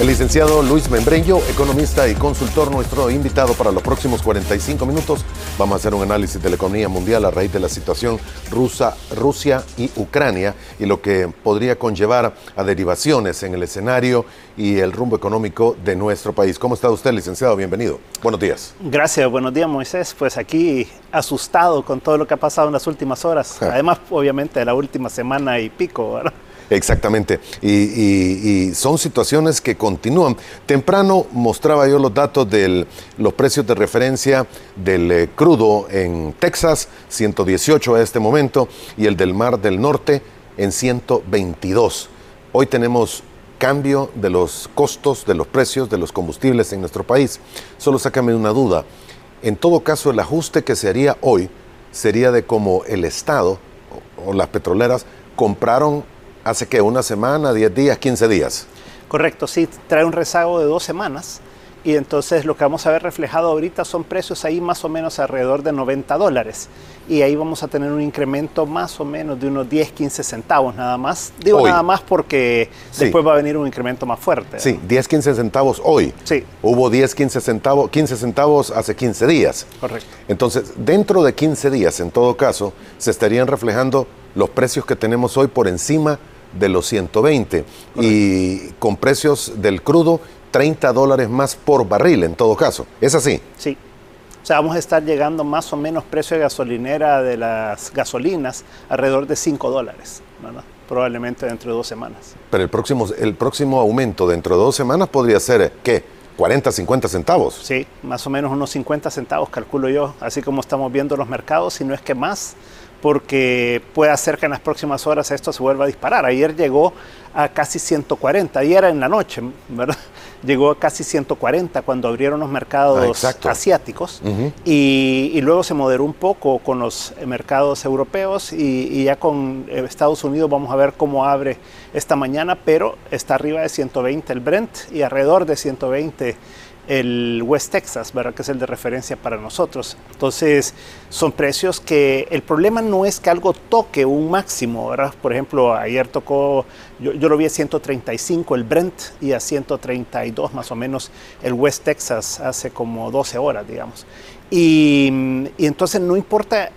El licenciado Luis Membreño, economista y consultor, nuestro invitado para los próximos 45 minutos. Vamos a hacer un análisis de la economía mundial a raíz de la situación rusa, Rusia y Ucrania y lo que podría conllevar a derivaciones en el escenario y el rumbo económico de nuestro país. ¿Cómo está usted, licenciado? Bienvenido. Buenos días. Gracias, buenos días, Moisés. Pues aquí asustado con todo lo que ha pasado en las últimas horas. Además, obviamente, de la última semana y pico, ¿verdad? Exactamente. Y, son situaciones que continúan. Temprano mostraba yo los datos de los precios de referencia del eh, crudo en Texas, 118 a este momento, y el del Mar del Norte en 122. Hoy tenemos cambio de los costos, de los precios de los combustibles en nuestro país. Solo sácame una duda. En todo caso, el ajuste que se haría hoy sería de cómo el Estado o las petroleras compraron hace que una semana, 10 días, 15 días. Correcto, sí, trae un rezago de dos semanas y entonces lo que vamos a ver reflejado ahorita son precios ahí más o menos alrededor de 90 dólares y ahí vamos a tener un incremento más o menos de unos 10, 15 centavos nada más. Digo nada más porque después va a venir un incremento más fuerte. Sí, 10, 15 centavos hoy. Sí. Hubo 10, 15 centavos, 15 centavos hace 15 días. Correcto. Entonces, dentro de 15 días, en todo caso, se estarían reflejando los precios que tenemos hoy por encima de los 120 y con precios del crudo 30 dólares más por barril en todo caso. ¿Es así? Sí. O sea, vamos a estar llegando más o menos precio de gasolinera de las gasolinas alrededor de 5 dólares, probablemente dentro de dos semanas. Pero el próximo, el próximo aumento dentro de dos semanas podría ser, ¿qué? 40, 50 centavos. Sí, más o menos unos 50 centavos, calculo yo, así como estamos viendo los mercados, si no es que más, porque puede hacer que en las próximas horas esto se vuelva a disparar. Ayer llegó a casi 140, ayer en la noche, ¿verdad? Llegó a casi 140 cuando abrieron los mercados ah, asiáticos y, luego se moderó un poco con los mercados europeos y, y, ya con Estados Unidos vamos a ver cómo abre esta mañana, pero está arriba de 120 el Brent y alrededor de 120 el West Texas, ¿verdad? que es el de referencia para nosotros. Entonces, son precios que el problema no es que algo toque un máximo, ¿verdad? Por ejemplo, ayer tocó, yo, lo vi a 135 el Brent y a 132 más o menos el West Texas hace como 12 horas, digamos. Y, y entonces no importa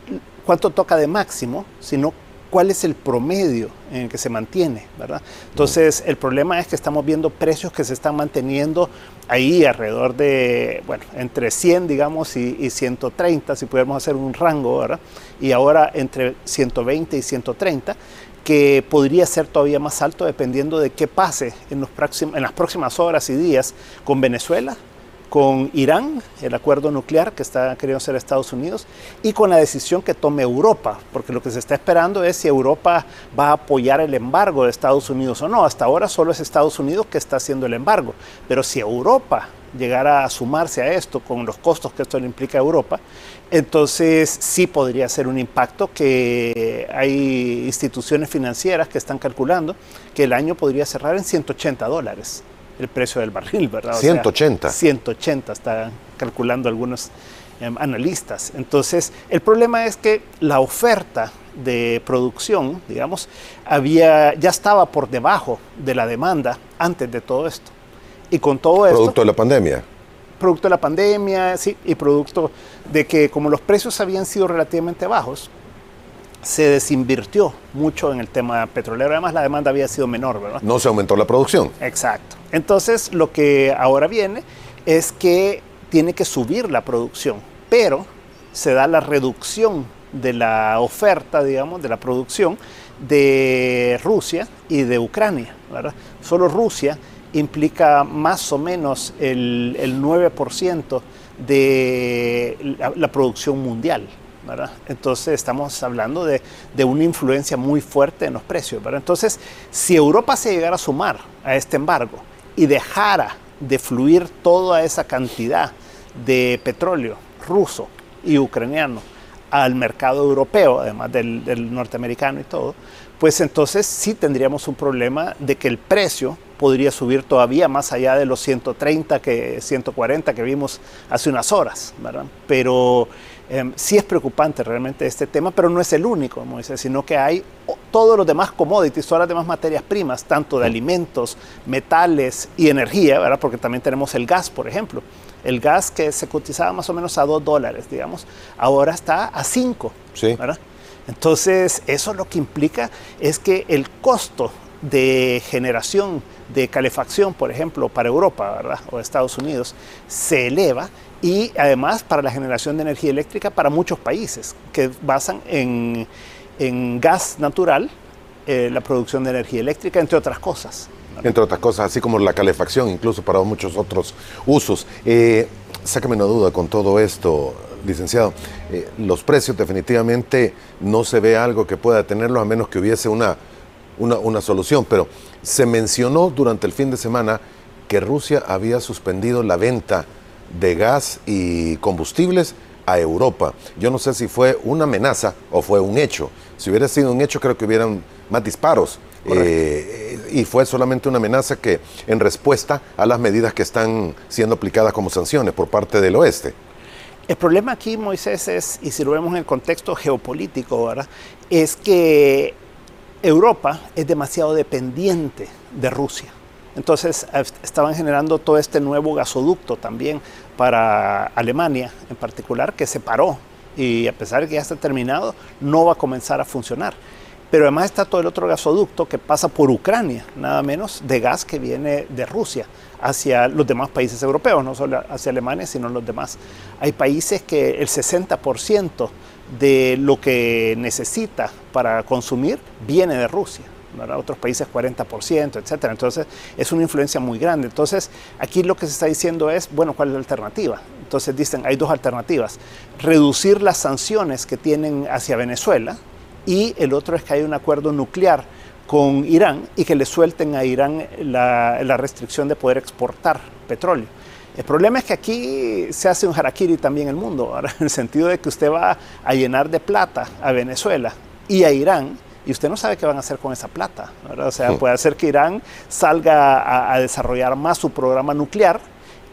cuánto toca de máximo, sino cuál es el promedio en el que se mantiene, ¿verdad? Entonces, el problema es que estamos viendo precios que se están manteniendo ahí alrededor de, bueno, entre 100, digamos, y, 130, si pudiéramos hacer un rango, ¿verdad? Y ahora entre 120 y 130 que podría ser todavía más alto dependiendo de qué pase en, los en las próximas horas y días con Venezuela, con Irán, el acuerdo nuclear que está queriendo hacer Estados Unidos, y con la decisión que tome Europa, porque lo que se está esperando es si Europa va a apoyar el embargo de Estados Unidos o no. Hasta ahora solo es Estados Unidos que está haciendo el embargo, pero si Europa llegara a sumarse a esto con los costos que esto le implica a Europa, entonces sí podría ser un impacto que hay instituciones financieras que están calculando que el año podría cerrar en 180 dólares el precio del barril, ¿verdad? 180. 180 está calculando algunos em, analistas. Entonces, el problema es que la oferta de producción, digamos, había, ya estaba por debajo de la demanda antes de todo esto. Y con todo esto... Producto de la pandemia. Producto de la pandemia, sí, y producto de que como los precios habían sido relativamente bajos, se desinvirtió mucho en el tema petrolero. Además, la demanda había sido menor, ¿verdad? No se aumentó la producción. Exacto. Entonces, lo que ahora viene es que tiene que subir la producción, pero se da la reducción de la oferta, digamos, de la producción de Rusia y de Ucrania, ¿verdad? Solo Rusia implica más o menos el, 9% de la producción mundial. Entonces estamos hablando de, una influencia muy fuerte en los precios, Entonces, si Europa se llegara a sumar a este embargo y dejara de fluir toda esa cantidad de petróleo ruso y ucraniano al mercado europeo, además del, del norteamericano y todo, pues entonces sí tendríamos un problema de que el precio podría subir todavía más allá de los 130, que 140 que vimos hace unas horas, ¿verdad? Pero Em, sí es preocupante realmente este tema, pero no es el único, Moisés, sino que hay todos los demás commodities, todas las demás materias primas, tanto de alimentos, metales y energía, ¿verdad? porque también tenemos el gas, por ejemplo. El gas que se cotizaba más o menos a 2 dólares, digamos, ahora está a 5. Sí. Entonces, eso lo que implica es que el costo de generación de calefacción, por ejemplo, para Europa ¿verdad? o Estados Unidos, se eleva y además para la generación de energía eléctrica para muchos países que basan en, gas natural eh, la producción de energía eléctrica, entre otras cosas. Entre otras cosas, así como la calefacción, incluso para muchos otros usos. Eh, sácame una duda con todo esto, licenciado. Eh, los precios definitivamente no se ve algo que pueda tenerlos a menos que hubiese una, una, una solución, pero se mencionó durante el fin de semana que Rusia había suspendido la venta de gas y combustibles a Europa. Yo no sé si fue una amenaza o fue un hecho. Si hubiera sido un hecho, creo que hubieran más disparos. Eh, y fue solamente una amenaza que en respuesta a las medidas que están siendo aplicadas como sanciones por parte del oeste. El problema aquí, Moisés, es, y si lo vemos en el contexto geopolítico, ¿verdad? es que Europa es demasiado dependiente de Rusia. Entonces estaban generando todo este nuevo gasoducto también para Alemania en particular, que se paró y a pesar de que ya está terminado, no va a comenzar a funcionar. Pero además está todo el otro gasoducto que pasa por Ucrania, nada menos, de gas que viene de Rusia hacia los demás países europeos, no solo hacia Alemania, sino los demás. Hay países que el 60% de lo que necesita para consumir viene de Rusia. Otros países 40%, etcétera. Entonces es una influencia muy grande. Entonces aquí lo que se está diciendo es, bueno, ¿cuál es la alternativa? Entonces dicen, hay dos alternativas. Reducir las sanciones que tienen hacia Venezuela, y el otro es que hay un acuerdo nuclear con Irán y que le suelten a Irán la, restricción de poder exportar petróleo. El problema es que aquí se hace un harakiri también el mundo, en el sentido de que usted va a llenar de plata a Venezuela y a Irán y usted no sabe qué van a hacer con esa plata. O sea, puede hacer que Irán salga a desarrollar más su programa nuclear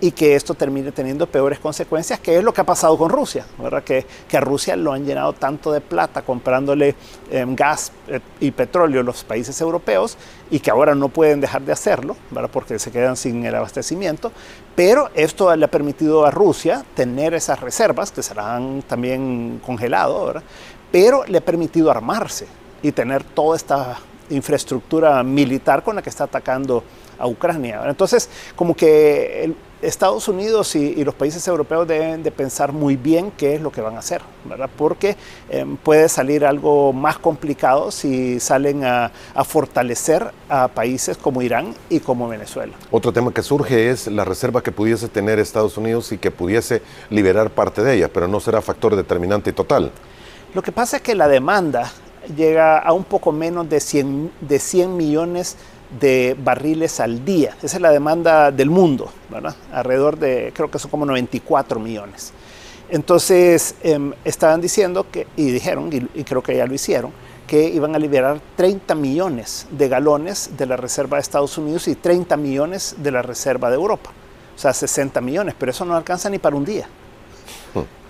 y que esto termine teniendo peores consecuencias, que es lo que ha pasado con Rusia, ¿verdad? Que, que a Rusia lo han llenado tanto de plata comprándole em, gas eh, y petróleo a los países europeos y que ahora no pueden dejar de hacerlo, ¿verdad? porque se quedan sin el abastecimiento, pero esto le ha permitido a Rusia tener esas reservas, que se las han también congelado, ¿verdad? pero le ha permitido armarse y tener toda esta infraestructura militar con la que está atacando a Ucrania. Entonces, como que el, Estados Unidos y, los países europeos deben de pensar muy bien qué es lo que van a hacer, ¿verdad? Porque em, puede salir algo más complicado si salen a, fortalecer a países como Irán y como Venezuela. Otro tema que surge es la reserva que pudiese tener Estados Unidos y que pudiese liberar parte de ella, pero no será factor determinante y total. Lo que pasa es que la demanda llega a un poco menos de 100, de 100 millones de barriles al día. Esa es la demanda del mundo, ¿verdad? Alrededor de, creo que son como 94 millones. Entonces, em, estaban diciendo que, y dijeron, y, creo que ya lo hicieron, que iban a liberar 30 millones de galones de la reserva de Estados Unidos y 30 millones de la reserva de Europa. O sea, 60 millones, pero eso no alcanza ni para un día.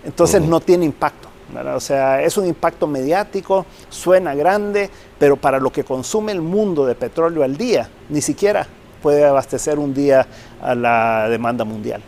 Entonces, no tiene impacto. O sea, es un impacto mediático, suena grande, pero para lo que consume el mundo de petróleo al día, ni siquiera puede abastecer un día a la demanda mundial.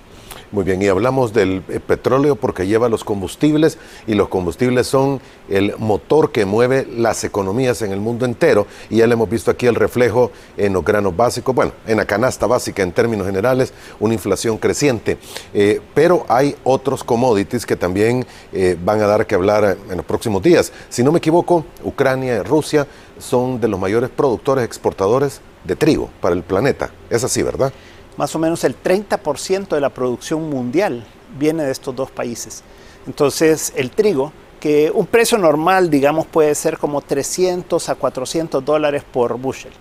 Muy bien, y hablamos del eh, petróleo porque lleva los combustibles y los combustibles son el motor que mueve las economías en el mundo entero y ya le hemos visto aquí el reflejo en los granos básicos, bueno, en la canasta básica en términos generales, una inflación creciente, eh, pero hay otros commodities que también eh, van a dar que hablar en los próximos días. Si no me equivoco, Ucrania y Rusia son de los mayores productores exportadores de trigo para el planeta. Es así, ¿verdad? Más o menos el 30% de la producción mundial viene de estos dos países. Entonces, el trigo, que un precio normal, digamos, puede ser como 300 a 400 dólares por bushel.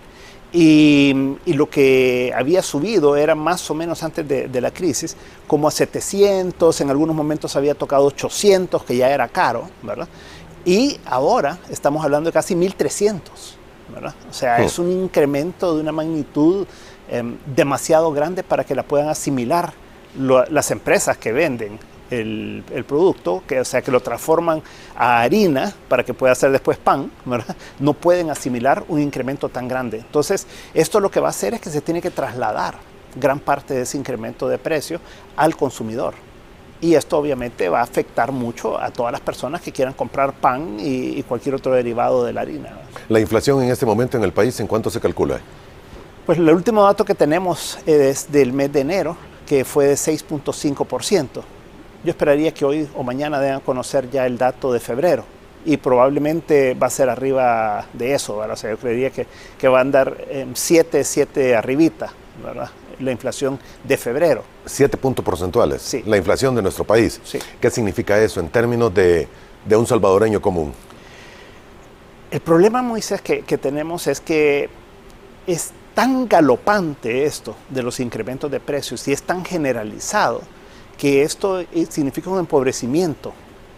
Y, lo que había subido era más o menos antes de, la crisis, como a 700, en algunos momentos había tocado 800, que ya era caro, ¿verdad? Y ahora estamos hablando de casi 1300, ¿verdad? O sea, hmm. es un incremento de una magnitud Em, demasiado grande para que la puedan asimilar las empresas que venden el, producto, que, o sea, que lo transforman a harina para que pueda hacer después pan, no pueden asimilar un incremento tan grande. Entonces, esto lo que va a hacer es que se tiene que trasladar gran parte de ese incremento de precio al consumidor. Y esto obviamente va a afectar mucho a todas las personas que quieran comprar pan y, cualquier otro derivado de la harina. La inflación en este momento en el país, ¿en cuánto se calcula? Pues el último dato que tenemos es del mes de enero, que fue de 6.5%. Yo esperaría que hoy o mañana deban conocer ya el dato de febrero y probablemente va a ser arriba de eso, O sea, yo creería que, que va a andar en 7, 7 arribita, ¿verdad? La inflación de febrero. 7 puntos porcentuales. Sí. La inflación de nuestro país. Sí. ¿Qué significa eso en términos de, de un salvadoreño común? El problema, Moisés, que, que tenemos es que es tan galopante esto de los incrementos de precios y es tan generalizado que esto eh, significa un empobrecimiento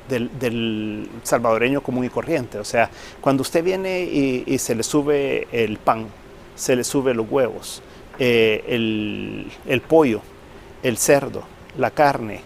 del, salvadoreño común y corriente. O sea, cuando usted viene y, se le sube el pan, se le sube los huevos, eh, el, pollo, el cerdo, la carne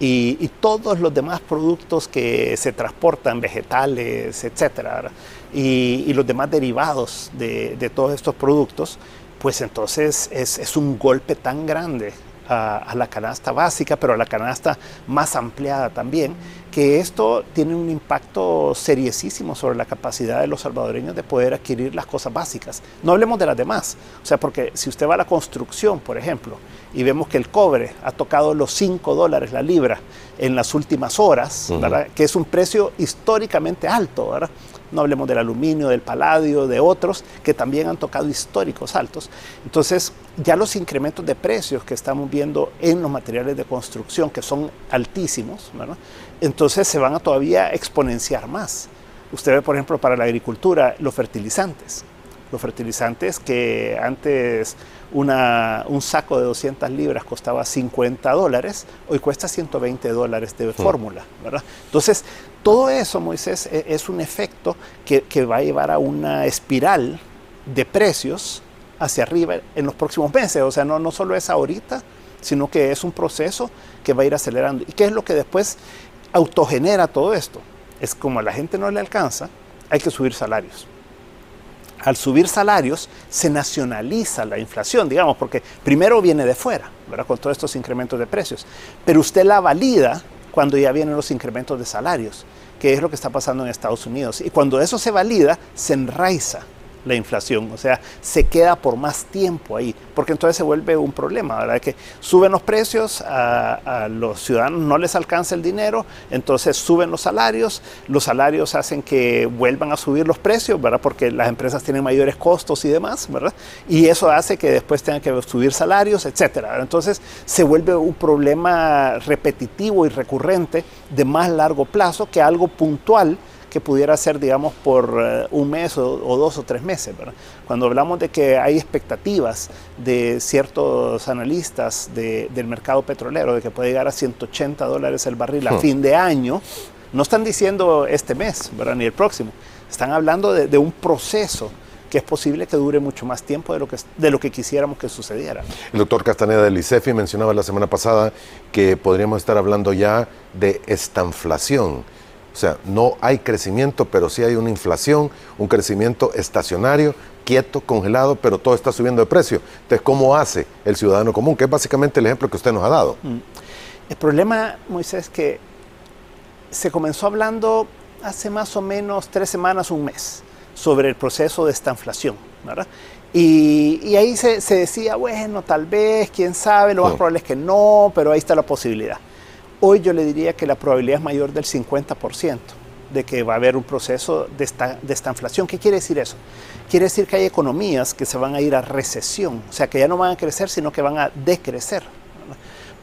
y, todos los demás productos que se transportan, vegetales, etcétera, y, los demás derivados de, todos estos productos, pues entonces es, un golpe tan grande a, la canasta básica, pero a la canasta más ampliada también, que esto tiene un impacto seriosísimo sobre la capacidad de los salvadoreños de poder adquirir las cosas básicas. No hablemos de las demás, o sea, porque si usted va a la construcción, por ejemplo, y vemos que el cobre ha tocado los 5 dólares la libra en las últimas horas, que es un precio históricamente alto, ¿verdad? No hablemos del aluminio, del paladio, de otros que también han tocado históricos altos. Entonces, ya los incrementos de precios que estamos viendo en los materiales de construcción, que son altísimos, entonces se van a todavía exponenciar más. Usted ve, por ejemplo, para la agricultura, los fertilizantes. Los fertilizantes que antes un saco de 200 libras costaba 50 dólares, hoy cuesta 120 dólares de fórmula. Entonces, todo eso, Moisés, e, es un efecto que, va a llevar a una espiral de precios hacia arriba en los próximos meses. O sea, no, no solo es ahorita, sino que es un proceso que va a ir acelerando. ¿Y qué es lo que después autogenera todo esto? Es como a la gente no le alcanza, hay que subir salarios al subir salarios se nacionaliza la inflación, digamos, porque primero viene de fuera, ¿verdad? Con todos estos incrementos de precios, pero usted la valida cuando ya vienen los incrementos de salarios, que es lo que está pasando en Estados Unidos. Y cuando eso se valida, se enraiza la inflación, o sea, se queda por más tiempo ahí, porque entonces se vuelve un problema, ¿verdad? Que suben los precios, a, los ciudadanos no les alcanza el dinero, entonces suben los salarios, los salarios hacen que vuelvan a subir los precios, ¿verdad? Porque las empresas tienen mayores costos y demás, ¿verdad? Y eso hace que después tengan que subir salarios, etcétera. Entonces se vuelve un problema repetitivo y recurrente de más largo plazo que algo puntual que pudiera ser, digamos, por eh, un mes o, dos o tres meses. Cuando hablamos de que hay expectativas de ciertos analistas del mercado petrolero de que puede llegar a 180 dólares el barril a hmm. fin de año, no están diciendo este mes, ¿verdad? ni el próximo. Están hablando de, un proceso que es posible que dure mucho más tiempo de lo que, de lo que quisiéramos que sucediera. El doctor Castaneda del ICEFI mencionaba la semana pasada que podríamos estar hablando ya de estanflación o sea, no hay crecimiento, pero sí hay una inflación, un crecimiento estacionario, quieto, congelado, pero todo está subiendo de precio. Entonces, ¿cómo hace el ciudadano común? Que es básicamente el ejemplo que usted nos ha dado. Mm. El problema, Moisés, es que se comenzó hablando hace más o menos tres semanas, un mes, sobre el proceso de esta inflación, ¿verdad? Y, ahí se, decía, bueno, tal vez, quién sabe, lo más probable es que no, pero ahí está la posibilidad. Hoy yo le diría que la probabilidad es mayor del 50% de que va a haber un proceso de esta, de esta inflación. ¿Qué quiere decir eso? Quiere decir que hay economías que se van a ir a recesión, o sea, que ya no van a crecer, sino que van a decrecer.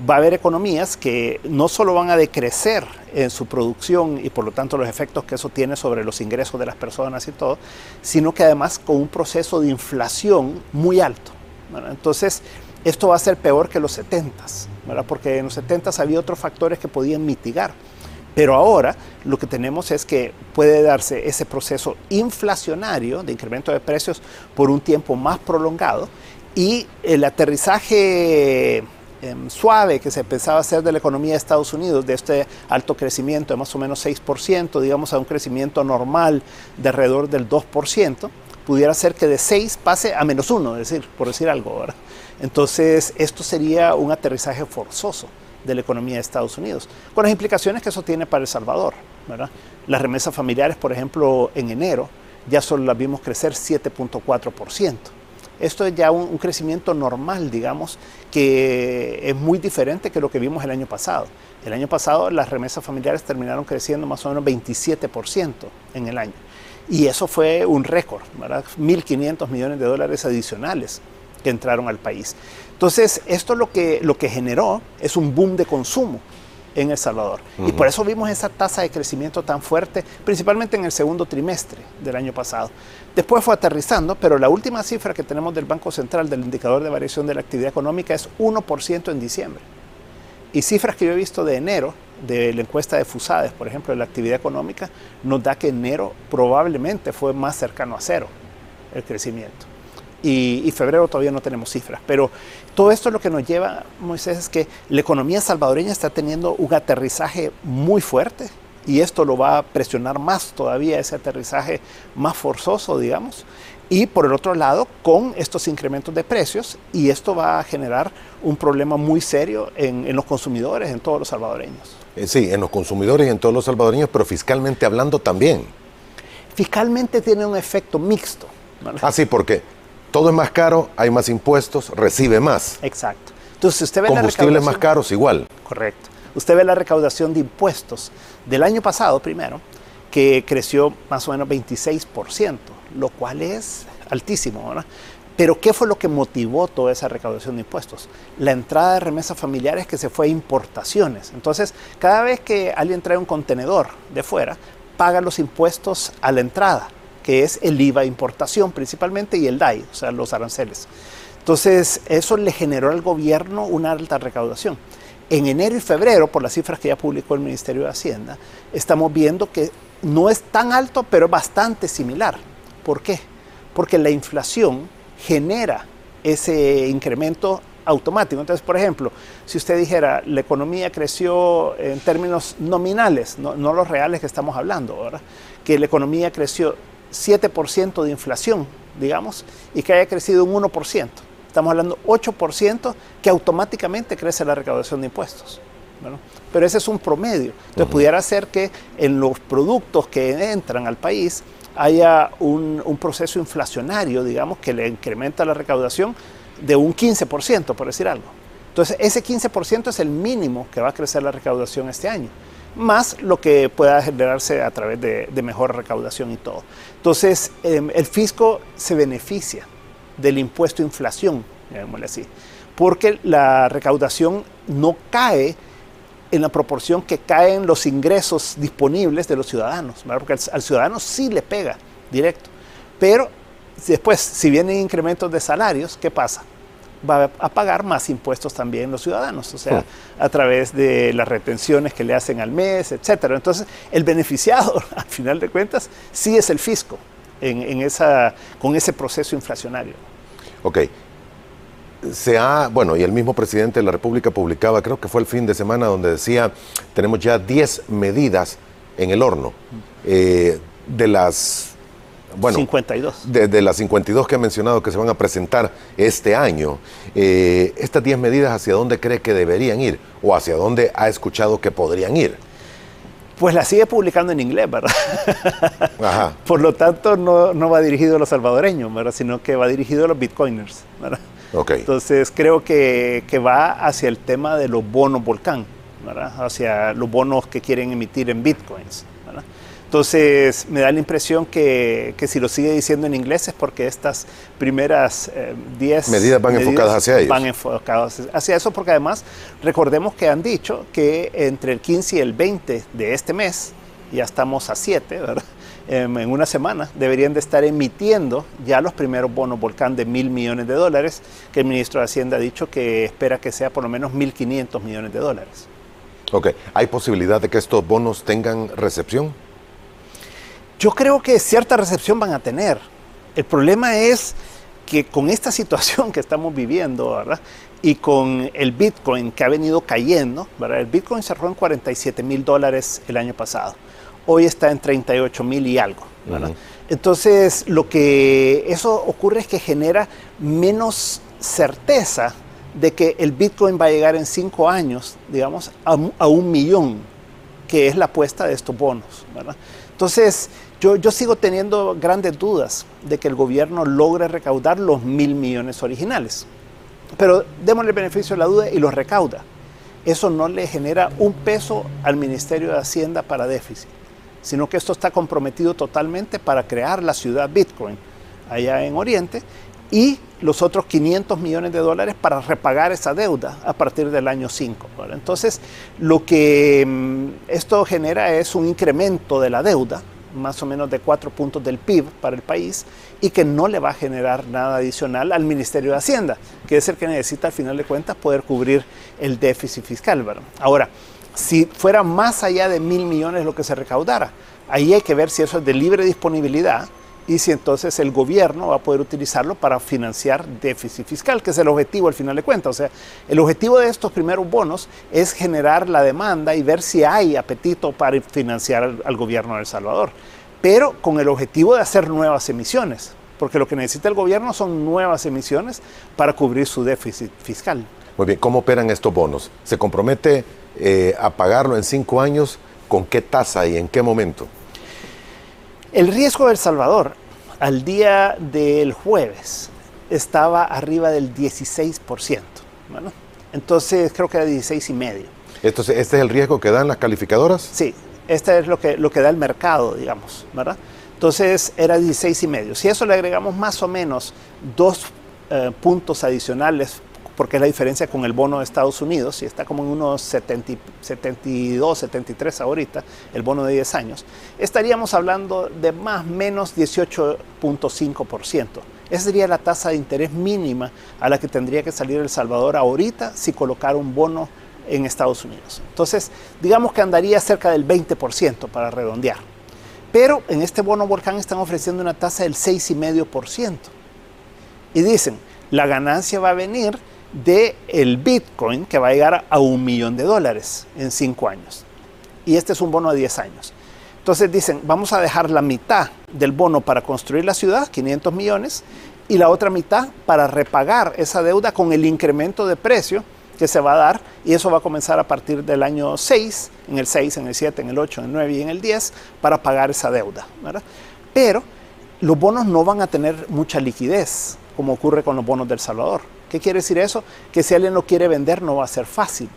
Va a haber economías que no solo van a decrecer en su producción y por lo tanto los efectos que eso tiene sobre los ingresos de las personas y todo, sino que además con un proceso de inflación muy alto. Entonces, esto va a ser peor que los 70s porque en los 70 había otros factores que podían mitigar. Pero ahora lo que tenemos es que puede darse ese proceso inflacionario de incremento de precios por un tiempo más prolongado y el aterrizaje em, suave que se pensaba hacer de la economía de Estados Unidos, de este alto crecimiento de más o menos 6%, digamos a un crecimiento normal de alrededor del 2%, pudiera ser que de 6 pase a menos 1, decir, por decir algo. ¿verdad? Entonces, esto sería un aterrizaje forzoso de la economía de Estados Unidos, con las implicaciones que eso tiene para El Salvador. ¿verdad? Las remesas familiares, por ejemplo, en enero ya solo las vimos crecer 7.4%. Esto es ya un, crecimiento normal, digamos, que es muy diferente que lo que vimos el año pasado. El año pasado las remesas familiares terminaron creciendo más o menos 27% en el año. Y eso fue un récord, ¿verdad? 1.500 millones de dólares adicionales que entraron al país. Entonces, esto lo que, lo que generó es un boom de consumo en El Salvador. Uh -huh. Y por eso vimos esa tasa de crecimiento tan fuerte, principalmente en el segundo trimestre del año pasado. Después fue aterrizando, pero la última cifra que tenemos del Banco Central, del indicador de variación de la actividad económica, es 1% en diciembre. Y cifras que yo he visto de enero, de la encuesta de FUSADES, por ejemplo, de la actividad económica, nos da que enero probablemente fue más cercano a cero el crecimiento. Y, y, febrero todavía no tenemos cifras. Pero todo esto lo que nos lleva, Moisés, es que la economía salvadoreña está teniendo un aterrizaje muy fuerte y esto lo va a presionar más todavía, ese aterrizaje más forzoso, digamos. Y por el otro lado, con estos incrementos de precios, y esto va a generar un problema muy serio en, en los consumidores, en todos los salvadoreños. Eh, sí, en los consumidores y en todos los salvadoreños, pero fiscalmente hablando también. Fiscalmente tiene un efecto mixto. Ah, sí, porque todo es más caro, hay más impuestos, recibe más. Exacto. Entonces, usted ve Combustibles más caros, igual. Correcto. Usted ve la recaudación de impuestos del año pasado, primero, que creció más o menos 26%, lo cual es altísimo, ¿verdad? Pero ¿qué fue lo que motivó toda esa recaudación de impuestos? La entrada de remesas familiares que se fue a importaciones. Entonces, cada vez que alguien trae un contenedor de fuera, paga los impuestos a la entrada que es el IVA importación principalmente y el DAI, o sea, los aranceles. Entonces, eso le generó al gobierno una alta recaudación. En enero y febrero, por las cifras que ya publicó el Ministerio de Hacienda, estamos viendo que no es tan alto, pero bastante similar. ¿Por qué? Porque la inflación genera ese incremento automático. Entonces, por ejemplo, si usted dijera, la economía creció en términos nominales, no, no los reales que estamos hablando, ¿verdad? que la economía creció 7% de inflación, digamos, y que haya crecido un 1%. Estamos hablando 8% que automáticamente crece la recaudación de impuestos. ¿no? Pero ese es un promedio. Entonces, uh -huh. pudiera ser que en los productos que entran al país haya un, un, proceso inflacionario, digamos, que le incrementa la recaudación de un 15%, por decir algo. Entonces, ese 15% es el mínimo que va a crecer la recaudación este año más lo que pueda generarse a través de, mejor recaudación y todo. Entonces, eh, el fisco se beneficia del impuesto inflación, llamémosle así, porque la recaudación no cae en la proporción que caen los ingresos disponibles de los ciudadanos, ¿verdad? porque al ciudadano sí le pega directo, pero después, si vienen incrementos de salarios, ¿qué pasa? Va a pagar más impuestos también los ciudadanos, o sea, a través de las retenciones que le hacen al mes, etcétera. Entonces, el beneficiado, al final de cuentas, sí es el fisco en, en esa, con ese proceso inflacionario. Ok. Se ha, bueno, y el mismo presidente de la República publicaba, creo que fue el fin de semana, donde decía, tenemos ya 10 medidas en el horno. Eh, de las bueno, 52. De, de, las 52 que ha mencionado que se van a presentar este año, eh, estas 10 medidas, ¿hacia dónde cree que deberían ir? ¿O hacia dónde ha escuchado que podrían ir? Pues la sigue publicando en inglés, ¿verdad? Ajá. Por lo tanto, no, no, va dirigido a los salvadoreños, ¿verdad? Sino que va dirigido a los bitcoiners, ¿verdad? Okay. Entonces, creo que, que va hacia el tema de los bonos volcán, ¿verdad? Hacia los bonos que quieren emitir en bitcoins. Entonces me da la impresión que, que, si lo sigue diciendo en inglés es porque estas primeras 10 eh, medidas van medidas enfocadas hacia ellos. Van enfocadas hacia eso porque además recordemos que han dicho que entre el 15 y el 20 de este mes, ya estamos a 7, ¿verdad? en una semana deberían de estar emitiendo ya los primeros bonos volcán de mil millones de dólares, que el ministro de Hacienda ha dicho que espera que sea por lo menos 1.500 millones de dólares. Ok, ¿hay posibilidad de que estos bonos tengan recepción? Yo creo que cierta recepción van a tener. El problema es que con esta situación que estamos viviendo, ¿verdad? Y con el Bitcoin que ha venido cayendo, ¿verdad? El Bitcoin cerró en 47 mil dólares el año pasado. Hoy está en 38 mil y algo, ¿verdad? Entonces, lo que eso ocurre es que genera menos certeza de que el Bitcoin va a llegar en cinco años, digamos, a, a un millón, que es la apuesta de estos bonos, ¿verdad? Entonces, yo, yo, sigo teniendo grandes dudas de que el gobierno logre recaudar los mil millones originales. Pero démosle el beneficio de la duda y los recauda. Eso no le genera un peso al Ministerio de Hacienda para déficit, sino que esto está comprometido totalmente para crear la ciudad Bitcoin allá en Oriente y los otros 500 millones de dólares para repagar esa deuda a partir del año 5. Entonces, lo que mm, esto genera es un incremento de la deuda, más o menos de cuatro puntos del PIB para el país y que no le va a generar nada adicional al Ministerio de Hacienda, que es el que necesita al final de cuentas poder cubrir el déficit fiscal. ¿verdad? Ahora, si fuera más allá de mil millones lo que se recaudara, ahí hay que ver si eso es de libre disponibilidad y si entonces el gobierno va a poder utilizarlo para financiar déficit fiscal, que es el objetivo al final de cuentas. O sea, el objetivo de estos primeros bonos es generar la demanda y ver si hay apetito para financiar al, al gobierno de El Salvador, pero con el objetivo de hacer nuevas emisiones, porque lo que necesita el gobierno son nuevas emisiones para cubrir su déficit fiscal. Muy bien, ¿cómo operan estos bonos? ¿Se compromete eh, a pagarlo en cinco años? ¿Con qué tasa y en qué momento? El riesgo de El Salvador al día del jueves estaba arriba del 16%. Bueno, entonces creo que era 16 y medio. Entonces, ¿este es el riesgo que dan las calificadoras? Sí, este es lo que, lo que da el mercado, digamos, ¿verdad? Entonces era 16 y medio. Si a eso le agregamos más o menos dos eh, puntos adicionales porque es la diferencia con el bono de Estados Unidos, y está como en unos 70, 72, 73 ahorita, el bono de 10 años, estaríamos hablando de más o menos 18.5%. Esa sería la tasa de interés mínima a la que tendría que salir El Salvador ahorita si colocara un bono en Estados Unidos. Entonces, digamos que andaría cerca del 20% para redondear. Pero en este bono volcán están ofreciendo una tasa del 6,5%. Y dicen, la ganancia va a venir del el Bitcoin que va a llegar a un millón de dólares en cinco años. Y este es un bono de 10 años. Entonces dicen, vamos a dejar la mitad del bono para construir la ciudad, 500 millones, y la otra mitad para repagar esa deuda con el incremento de precio que se va a dar, y eso va a comenzar a partir del año 6, en el 6, en el 7, en el 8, en el 9 y en el 10, para pagar esa deuda. Pero los bonos no van a tener mucha liquidez, como ocurre con los bonos del Salvador. ¿Qué quiere decir eso? Que si alguien lo quiere vender no va a ser fácil.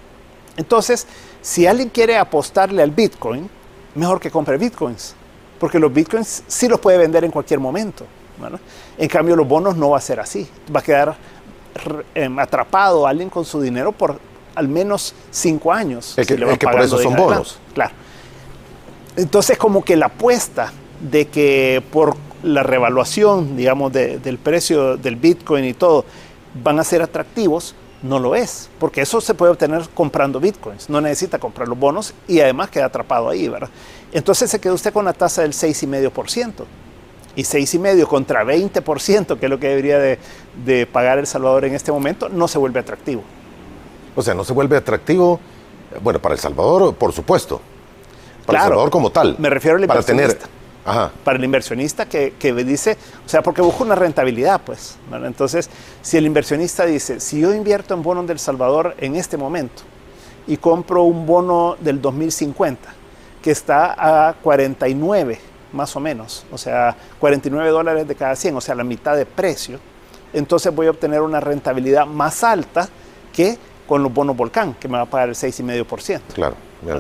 Entonces, si alguien quiere apostarle al Bitcoin, mejor que compre Bitcoins, porque los Bitcoins sí los puede vender en cualquier momento. En cambio, los bonos no va a ser así. Va a quedar em, atrapado alguien con su dinero por al menos cinco años. Es que, es que por eso son bonos. Claro. Entonces, como que la apuesta de que por la revaluación, digamos, del precio del Bitcoin y todo, van a ser atractivos, no lo es, porque eso se puede obtener comprando bitcoins, no necesita comprar los bonos y además queda atrapado ahí, ¿verdad? Entonces se queda usted con la tasa del 6,5%. Y 6,5% contra 20%, que es lo que debería de, pagar El Salvador en este momento, no se vuelve atractivo. O sea, no se vuelve atractivo, bueno, para El Salvador, por supuesto. Para El Salvador como tal. Me refiero al para tener para el inversionista que, dice, o sea, porque busca una rentabilidad, pues. Entonces, si el inversionista dice, si yo invierto en bonos del Salvador en este momento y compro un bono del 2050 que está a 49 más o menos, o sea, 49 dólares de cada 100, o sea, la mitad de precio, entonces voy a obtener una rentabilidad más alta que con los bonos Volcán, que me va a pagar el 6,5%. Claro.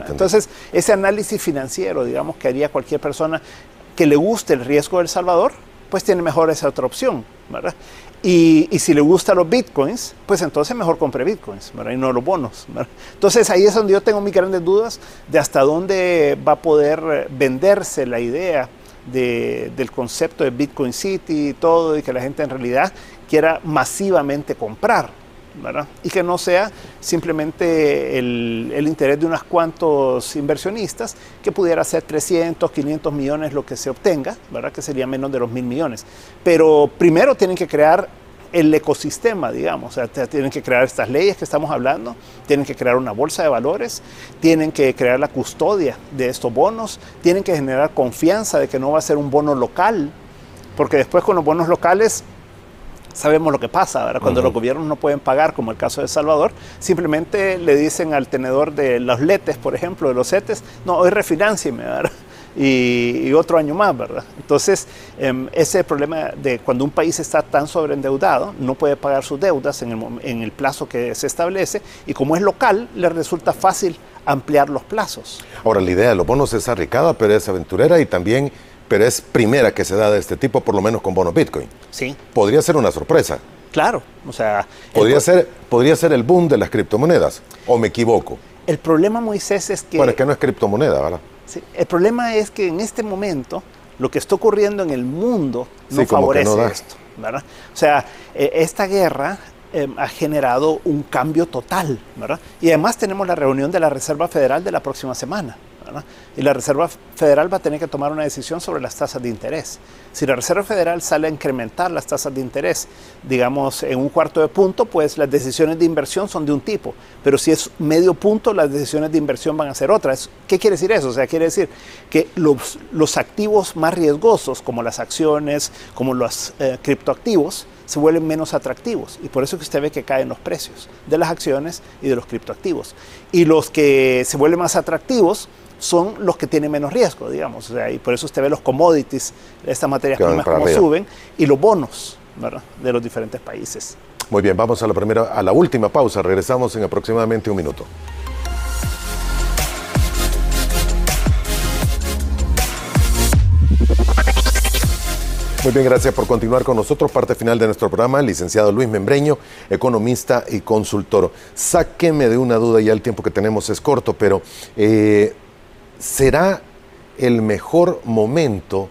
Entonces, ese análisis financiero, digamos, que haría cualquier persona que le guste el riesgo del Salvador, pues tiene mejor esa otra opción, ¿verdad? Y, si le gustan los bitcoins, pues entonces mejor compre bitcoins, ¿verdad? Y no los bonos, Entonces ahí es donde yo tengo mis grandes dudas de hasta dónde va a poder eh, venderse la idea del concepto de Bitcoin City y todo, y que la gente en realidad quiera masivamente comprar, y que no sea simplemente el, interés de unos cuantos inversionistas, que pudiera ser 300, 500 millones lo que se obtenga, ¿verdad? Que sería menos de los mil millones. Pero primero tienen que crear el ecosistema, digamos. O sea, tienen que crear estas leyes que estamos hablando, tienen que crear una bolsa de valores, tienen que crear la custodia de estos bonos, tienen que generar confianza de que no va a ser un bono local, porque después con los bonos locales sabemos lo que pasa, ¿verdad? Cuando los gobiernos no pueden pagar, como el caso de Salvador, simplemente le dicen al tenedor de los letes, por ejemplo, de los CETES, no, hoy refinancieme, ¿verdad? Y, otro año más, ¿verdad? Entonces, em, ese problema de cuando un país está tan sobreendeudado, no puede pagar sus deudas en el, en el plazo que se establece, y como es local, le resulta fácil ampliar los plazos. Ahora, la idea de los bonos es arriesgada, pero es aventurera y también pero es primera que se da de este tipo, por lo menos con bonos Bitcoin. Sí. Podría ser una sorpresa. Claro, o sea... Podría, ser, podría ser el boom de las criptomonedas, o me equivoco. El problema, Moisés, es que... Bueno, es que no es criptomoneda, ¿verdad? Sí, el problema es que en este momento lo que está ocurriendo en el mundo no favorece esto, ¿verdad? O sea, eh, esta guerra em, ha generado un cambio total, ¿verdad? Y además tenemos la reunión de la Reserva Federal de la próxima semana. Y la Reserva Federal va a tener que tomar una decisión sobre las tasas de interés. Si la Reserva Federal sale a incrementar las tasas de interés, digamos, en un cuarto de punto, pues las decisiones de inversión son de un tipo. Pero si es medio punto, las decisiones de inversión van a ser otras. ¿Qué quiere decir eso? O sea, quiere decir que los, los activos más riesgosos, como las acciones, como los eh, criptoactivos, se vuelven menos atractivos y por eso que usted ve que caen los precios de las acciones y de los criptoactivos. Y los que se vuelven más atractivos son los que tienen menos riesgo, digamos. O sea, y por eso usted ve los commodities, estas materias primas como suben, y los bonos de los diferentes países. Muy bien, vamos a la primera, a la última pausa. Regresamos en aproximadamente un minuto. Muy bien, gracias por continuar con nosotros. Parte final de nuestro programa, licenciado Luis Membreño, economista y consultor. Sáqueme de una duda, ya el tiempo que tenemos es corto, pero eh, será el mejor momento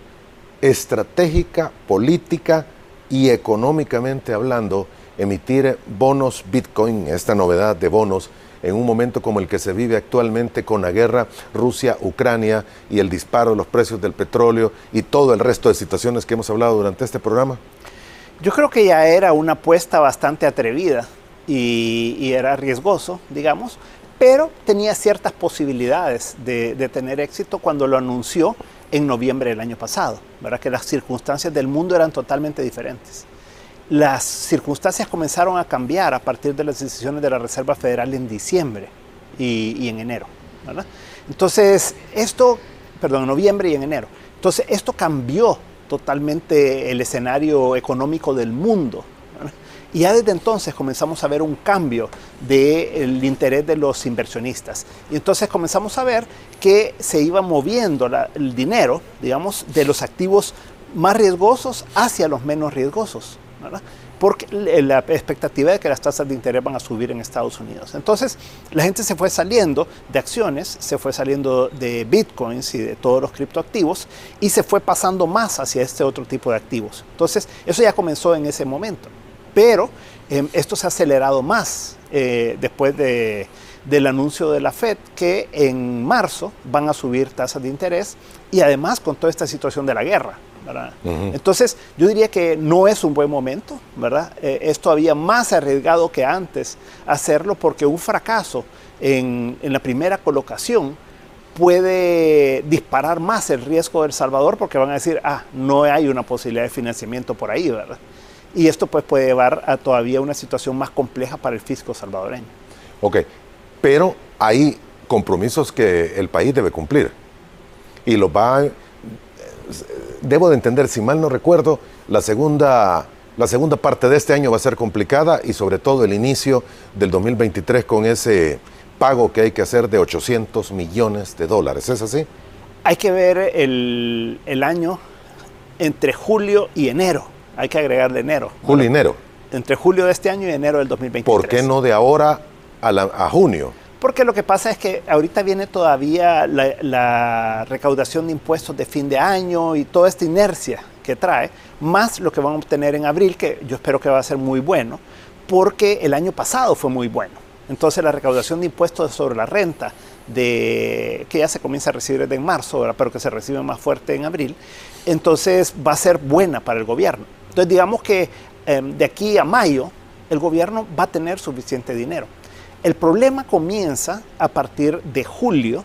estratégica, política y económicamente hablando emitir bonos Bitcoin, esta novedad de bonos, en un momento como el que se vive actualmente con la guerra Rusia-Ucrania y el disparo de los precios del petróleo y todo el resto de situaciones que hemos hablado durante este programa? Yo creo que ya era una apuesta bastante atrevida y, era riesgoso, digamos, pero tenía ciertas posibilidades de, tener éxito cuando lo anunció en noviembre del año pasado, ¿verdad? que las circunstancias del mundo eran totalmente diferentes. Las circunstancias comenzaron a cambiar a partir de las decisiones de la Reserva Federal en diciembre y, en enero. Entonces, esto, perdón, en noviembre y en enero. Entonces, esto cambió totalmente el escenario económico del mundo y ya desde entonces comenzamos a ver un cambio del interés de los inversionistas. Y entonces comenzamos a ver que se iba moviendo el dinero, digamos, de los activos más riesgosos hacia los menos riesgosos. porque la expectativa de que las tasas de interés van a subir en Estados Unidos. Entonces, la gente se fue saliendo de acciones, se fue saliendo de bitcoins y de todos los criptoactivos y se fue pasando más hacia este otro tipo de activos. Entonces, eso ya comenzó en ese momento. Pero em, esto se ha acelerado más eh, después del anuncio de la Fed que en marzo van a subir tasas de interés y además con toda esta situación de la guerra. Entonces, yo diría que no es un buen momento, ¿verdad? Eh, es todavía más arriesgado que antes hacerlo porque un fracaso en, en la primera colocación puede disparar más el riesgo del Salvador porque van a decir, ah, no hay una posibilidad de financiamiento por ahí, ¿verdad? Y esto pues puede llevar a todavía una situación más compleja para el fisco salvadoreño. Ok, pero hay compromisos que el país debe cumplir. Y los va, debo de entender, si mal no recuerdo, la segunda, la segunda parte de este año va a ser complicada y sobre todo el inicio del 2023 con ese pago que hay que hacer de 800 millones de dólares. ¿Es así? Hay que ver el, el año entre julio y enero hay que agregarle enero. Julio y enero. Entre julio de este año y enero del 2023. ¿Por qué no de ahora a, junio? Porque lo que pasa es que ahorita viene todavía la, recaudación de impuestos de fin de año y toda esta inercia que trae, más lo que van a obtener en abril, que yo espero que va a ser muy bueno, porque el año pasado fue muy bueno. Entonces la recaudación de impuestos sobre la renta, de, que ya se comienza a recibir desde en marzo, pero que se recibe más fuerte en abril, entonces va a ser buena para el gobierno. Entonces digamos que em, de aquí a mayo, el gobierno va a tener suficiente dinero. El problema comienza a partir de julio,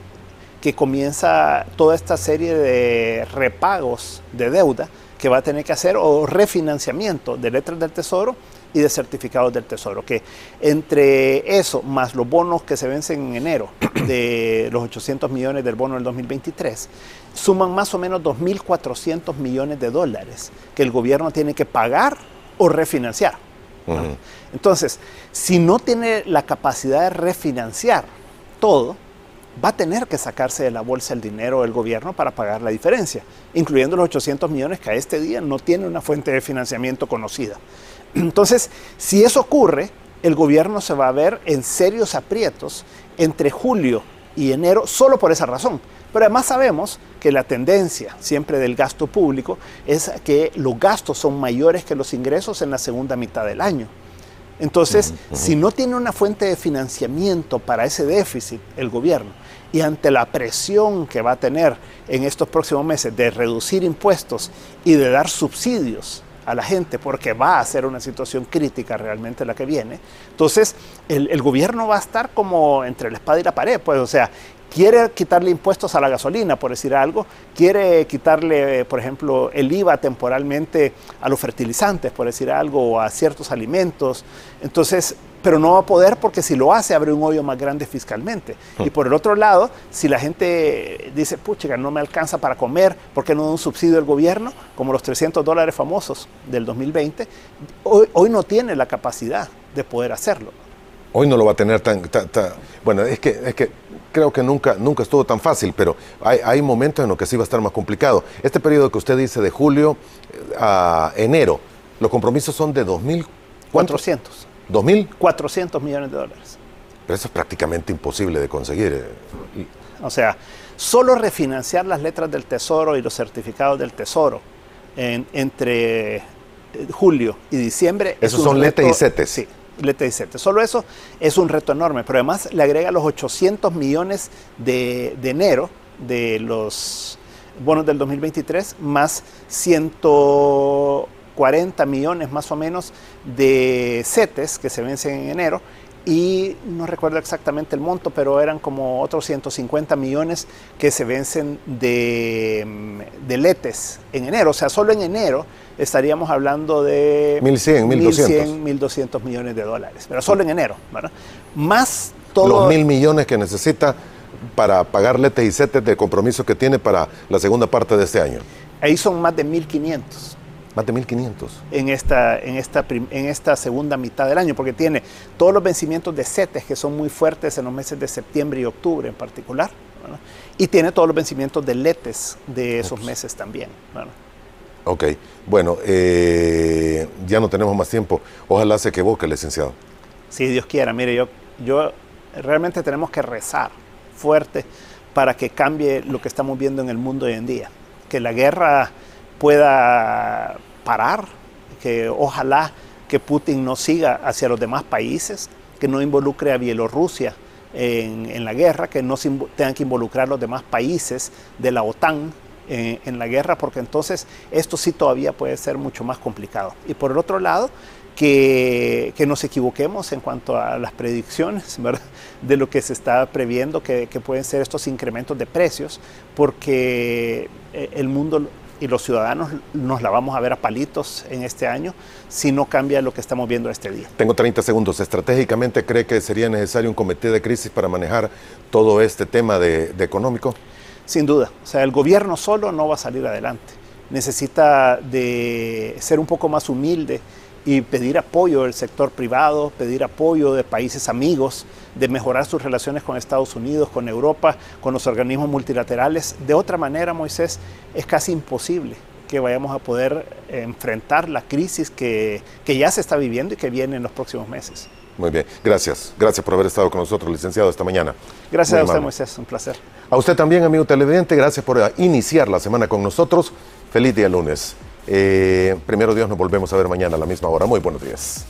que comienza toda esta serie de repagos de deuda que va a tener que hacer o refinanciamiento de letras del tesoro y de certificados del tesoro, que entre eso más los bonos que se vencen en enero de los 800 millones del bono del 2023, suman más o menos 2.400 millones de dólares que el gobierno tiene que pagar o refinanciar. Entonces, si no tiene la capacidad de refinanciar todo, va a tener que sacarse de la bolsa el dinero del gobierno para pagar la diferencia, incluyendo los 800 millones que a este día no tiene una fuente de financiamiento conocida. Entonces, si eso ocurre, el gobierno se va a ver en serios aprietos entre julio y enero solo por esa razón. Pero además sabemos que la tendencia siempre del gasto público es que los gastos son mayores que los ingresos en la segunda mitad del año. Entonces, si no tiene una fuente de financiamiento para ese déficit el gobierno y ante la presión que va a tener en estos próximos meses de reducir impuestos y de dar subsidios a la gente porque va a ser una situación crítica realmente la que viene. Entonces, el, el, gobierno va a estar como entre la espada y la pared, pues, o sea, quiere quitarle impuestos a la gasolina, por decir algo, quiere quitarle, por ejemplo, el IVA temporalmente a los fertilizantes, por decir algo, o a ciertos alimentos. Entonces, pero no va a poder porque si lo hace abre un hoyo más grande fiscalmente. Hmm. Y por el otro lado, si la gente dice, pucha, no me alcanza para comer, ¿por qué no da un subsidio del gobierno? Como los 300 dólares famosos del 2020, hoy, hoy no tiene la capacidad de poder hacerlo. Hoy no lo va a tener tan... bueno, es que, es que creo que nunca, nunca estuvo tan fácil, pero hay, hay, momentos en los que sí va a estar más complicado. Este periodo que usted dice de julio eh, a enero, los compromisos son de 2.000... ¿400? ¿2.000? 400 millones de dólares. Pero eso es prácticamente imposible de conseguir. Eh. O sea, solo refinanciar las letras del Tesoro y los certificados del Tesoro en, entre eh, julio y diciembre. Esos son letes y setes. Sí, Solo eso es un reto enorme, pero además le agrega los 800 millones de, enero de los bonos del 2023, más 140 millones más o menos de CETES que se vencen en enero y no recuerdo exactamente el monto, pero eran como otros 150 millones que se vencen de, de letes en enero. O sea, solo en enero estaríamos hablando de 1.100, 1.200. 1.200 millones de dólares, pero solo en enero. ¿verdad? Más todo... Los mil millones que necesita para pagar letes y setes de compromiso que tiene para la segunda parte de este año. Ahí son más de 1.500. Más de 1.500. En esta, en, esta, en esta segunda mitad del año, porque tiene todos los vencimientos de CETES que son muy fuertes en los meses de septiembre y octubre en particular, y tiene todos los vencimientos de LETES de esos meses también. Ok, bueno, eh, ya no tenemos más tiempo. Ojalá se equivoque, licenciado. Si Dios quiera. Mire, yo, yo realmente tenemos que rezar fuerte para que cambie lo que estamos viendo en el mundo hoy en día. Que la guerra pueda parar, que ojalá que Putin no siga hacia los demás países, que no involucre a Bielorrusia en, la guerra, que no tengan que involucrar los demás países de la OTAN en, en, la guerra, porque entonces esto sí todavía puede ser mucho más complicado. Y por el otro lado, que, nos equivoquemos en cuanto a las predicciones de lo que se está previendo, que, que pueden ser estos incrementos de precios, porque eh, el mundo y los ciudadanos nos la vamos a ver a palitos en este año si no cambia lo que estamos viendo este día. Tengo 30 segundos. ¿Estratégicamente cree que sería necesario un comité de crisis para manejar todo este tema de, de económico? Sin duda. O sea, el gobierno solo no va a salir adelante. Necesita de ser un poco más humilde y pedir apoyo del sector privado, pedir apoyo de países amigos, de mejorar sus relaciones con Estados Unidos, con Europa, con los organismos multilaterales. De otra manera, Moisés, es casi imposible que vayamos a poder enfrentar la crisis que, que ya se está viviendo y que viene en los próximos meses. Muy bien, gracias. Gracias por haber estado con nosotros, licenciado, esta mañana. Gracias Muy a usted, Moisés, un placer. A usted también, amigo televidente, gracias por iniciar la semana con nosotros. Feliz día lunes. Eh, primero Dios, nos volvemos a ver mañana a la misma hora. Muy buenos días.